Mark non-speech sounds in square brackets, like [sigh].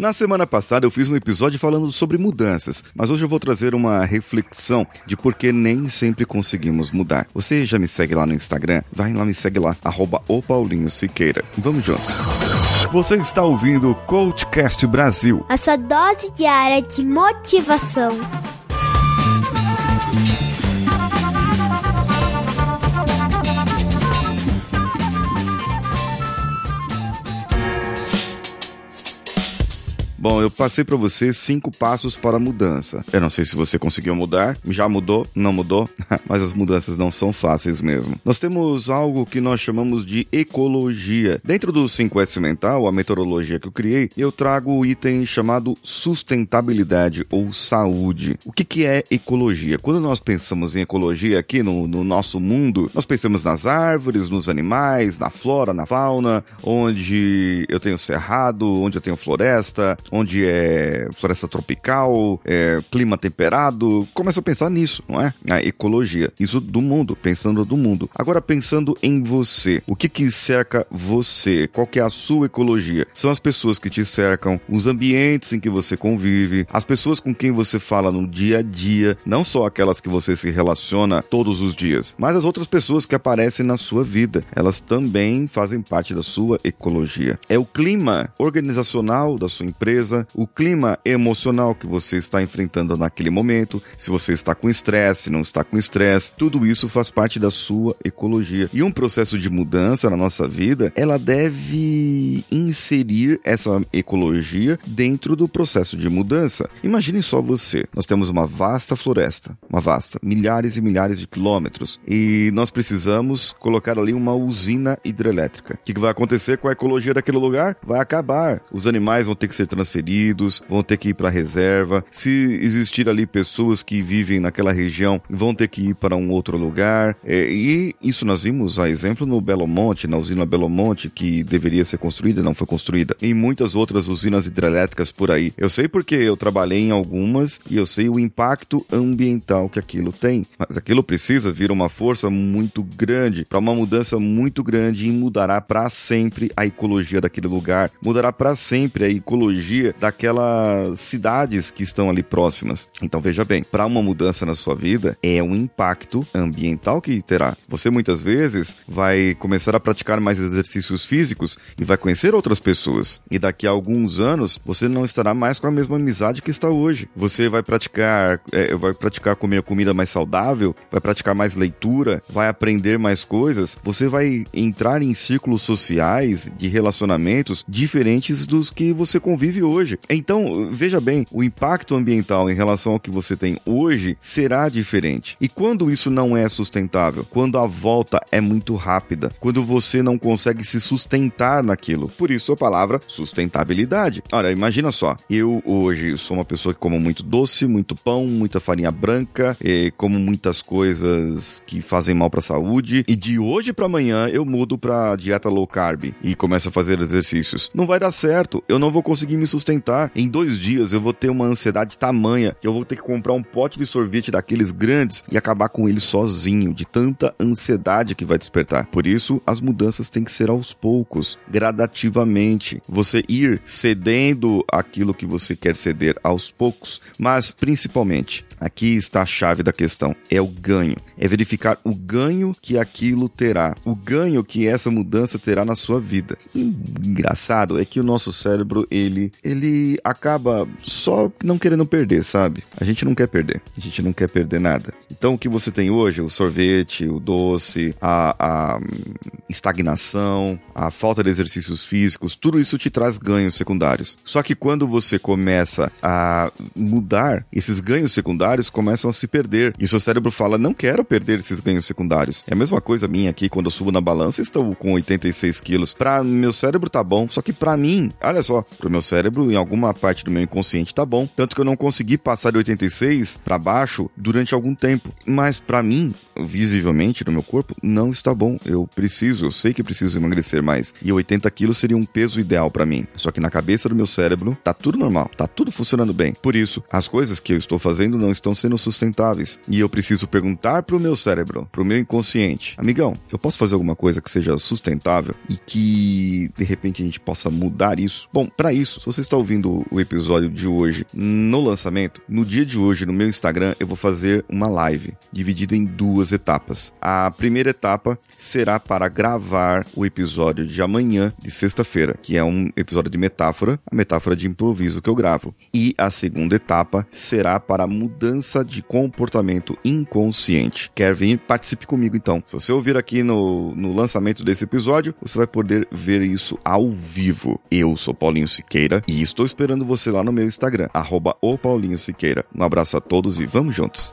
Na semana passada eu fiz um episódio falando sobre mudanças, mas hoje eu vou trazer uma reflexão de por que nem sempre conseguimos mudar. Você já me segue lá no Instagram? Vai lá me segue lá, arroba o Paulinho Siqueira. Vamos juntos. Você está ouvindo o Coachcast Brasil. A sua dose diária de motivação. Bom, eu passei para você cinco passos para a mudança. Eu não sei se você conseguiu mudar, já mudou, não mudou, [laughs] mas as mudanças não são fáceis mesmo. Nós temos algo que nós chamamos de ecologia. Dentro do 5S Mental, a metodologia que eu criei, eu trago o item chamado sustentabilidade ou saúde. O que, que é ecologia? Quando nós pensamos em ecologia aqui no, no nosso mundo, nós pensamos nas árvores, nos animais, na flora, na fauna, onde eu tenho cerrado, onde eu tenho floresta, onde é floresta tropical, é clima temperado. Começa a pensar nisso, não é? A ecologia. Isso do mundo, pensando do mundo. Agora pensando em você. O que que cerca você? Qual que é a sua ecologia? São as pessoas que te cercam, os ambientes em que você convive, as pessoas com quem você fala no dia a dia, não só aquelas que você se relaciona todos os dias, mas as outras pessoas que aparecem na sua vida. Elas também fazem parte da sua ecologia. É o clima organizacional da sua empresa empresa, o clima emocional que você está enfrentando naquele momento, se você está com estresse, se não está com estresse, tudo isso faz parte da sua ecologia. E um processo de mudança na nossa vida, ela deve inserir essa ecologia dentro do processo de mudança. Imagine só você. Nós temos uma vasta floresta, uma vasta, milhares e milhares de quilômetros, e nós precisamos colocar ali uma usina hidrelétrica. O que vai acontecer com a ecologia daquele lugar? Vai acabar. Os animais vão ter que ser transferidos, vão ter que ir para a reserva. Se existir ali pessoas que vivem naquela região, vão ter que ir para um outro lugar. É, e isso nós vimos a exemplo no Belo Monte, na usina Belo Monte, que deveria ser construída não foi construída. E muitas outras usinas hidrelétricas por aí. Eu sei porque eu trabalhei em algumas e eu sei o impacto ambiental que aquilo tem. Mas aquilo precisa vir uma força muito grande, para uma mudança muito grande e mudará para sempre a ecologia daquele lugar, mudará para sempre a ecologia energia daquelas cidades que estão ali próximas. Então veja bem, para uma mudança na sua vida é um impacto ambiental que terá. Você muitas vezes vai começar a praticar mais exercícios físicos e vai conhecer outras pessoas. E daqui a alguns anos você não estará mais com a mesma amizade que está hoje. Você vai praticar, é, vai praticar comer comida mais saudável, vai praticar mais leitura, vai aprender mais coisas. Você vai entrar em círculos sociais de relacionamentos diferentes dos que você convive vive hoje. Então, veja bem, o impacto ambiental em relação ao que você tem hoje será diferente. E quando isso não é sustentável? Quando a volta é muito rápida, quando você não consegue se sustentar naquilo. Por isso a palavra sustentabilidade. Olha, imagina só, eu hoje sou uma pessoa que como muito doce, muito pão, muita farinha branca, como muitas coisas que fazem mal para a saúde, e de hoje para amanhã eu mudo para dieta low carb e começo a fazer exercícios. Não vai dar certo, eu não vou conseguir me sustentar. Em dois dias eu vou ter uma ansiedade tamanha que eu vou ter que comprar um pote de sorvete daqueles grandes e acabar com ele sozinho, de tanta ansiedade que vai despertar. Por isso, as mudanças têm que ser aos poucos, gradativamente. Você ir cedendo aquilo que você quer ceder aos poucos, mas principalmente Aqui está a chave da questão: é o ganho. É verificar o ganho que aquilo terá, o ganho que essa mudança terá na sua vida. Engraçado é que o nosso cérebro ele ele acaba só não querendo perder, sabe? A gente não quer perder. A gente não quer perder nada. Então o que você tem hoje, o sorvete, o doce, a, a estagnação, a falta de exercícios físicos, tudo isso te traz ganhos secundários. Só que quando você começa a mudar esses ganhos secundários começam a se perder. E seu cérebro fala: não quero perder esses ganhos secundários. É a mesma coisa minha aqui, quando eu subo na balança, estou com 86 quilos. Pra meu cérebro tá bom, só que pra mim, olha só, pro meu cérebro, em alguma parte do meu inconsciente tá bom. Tanto que eu não consegui passar de 86 para baixo durante algum tempo. Mas para mim, visivelmente no meu corpo, não está bom. Eu preciso, eu sei que preciso emagrecer mais. E 80 quilos seria um peso ideal para mim. Só que na cabeça do meu cérebro, tá tudo normal, tá tudo funcionando bem. Por isso, as coisas que eu estou fazendo não estão sendo sustentáveis. E eu preciso perguntar pro meu cérebro, pro meu inconsciente, amigão, eu posso fazer alguma coisa que seja sustentável e que de repente a gente possa mudar isso? Bom, para isso, se você está ouvindo o episódio de hoje no lançamento, no dia de hoje no meu Instagram eu vou fazer uma live dividida em duas etapas. A primeira etapa será para gravar o episódio de amanhã, de sexta-feira, que é um episódio de metáfora, a metáfora de improviso que eu gravo. E a segunda etapa será para mudança de comportamento inconsciente. Quer vir? Participe comigo então. Se você ouvir aqui no, no lançamento desse episódio, você vai poder ver isso ao vivo. Eu sou Paulinho Siqueira e estou esperando você lá no meu Instagram, arroba o Paulinho Siqueira. Um abraço a todos e vamos juntos!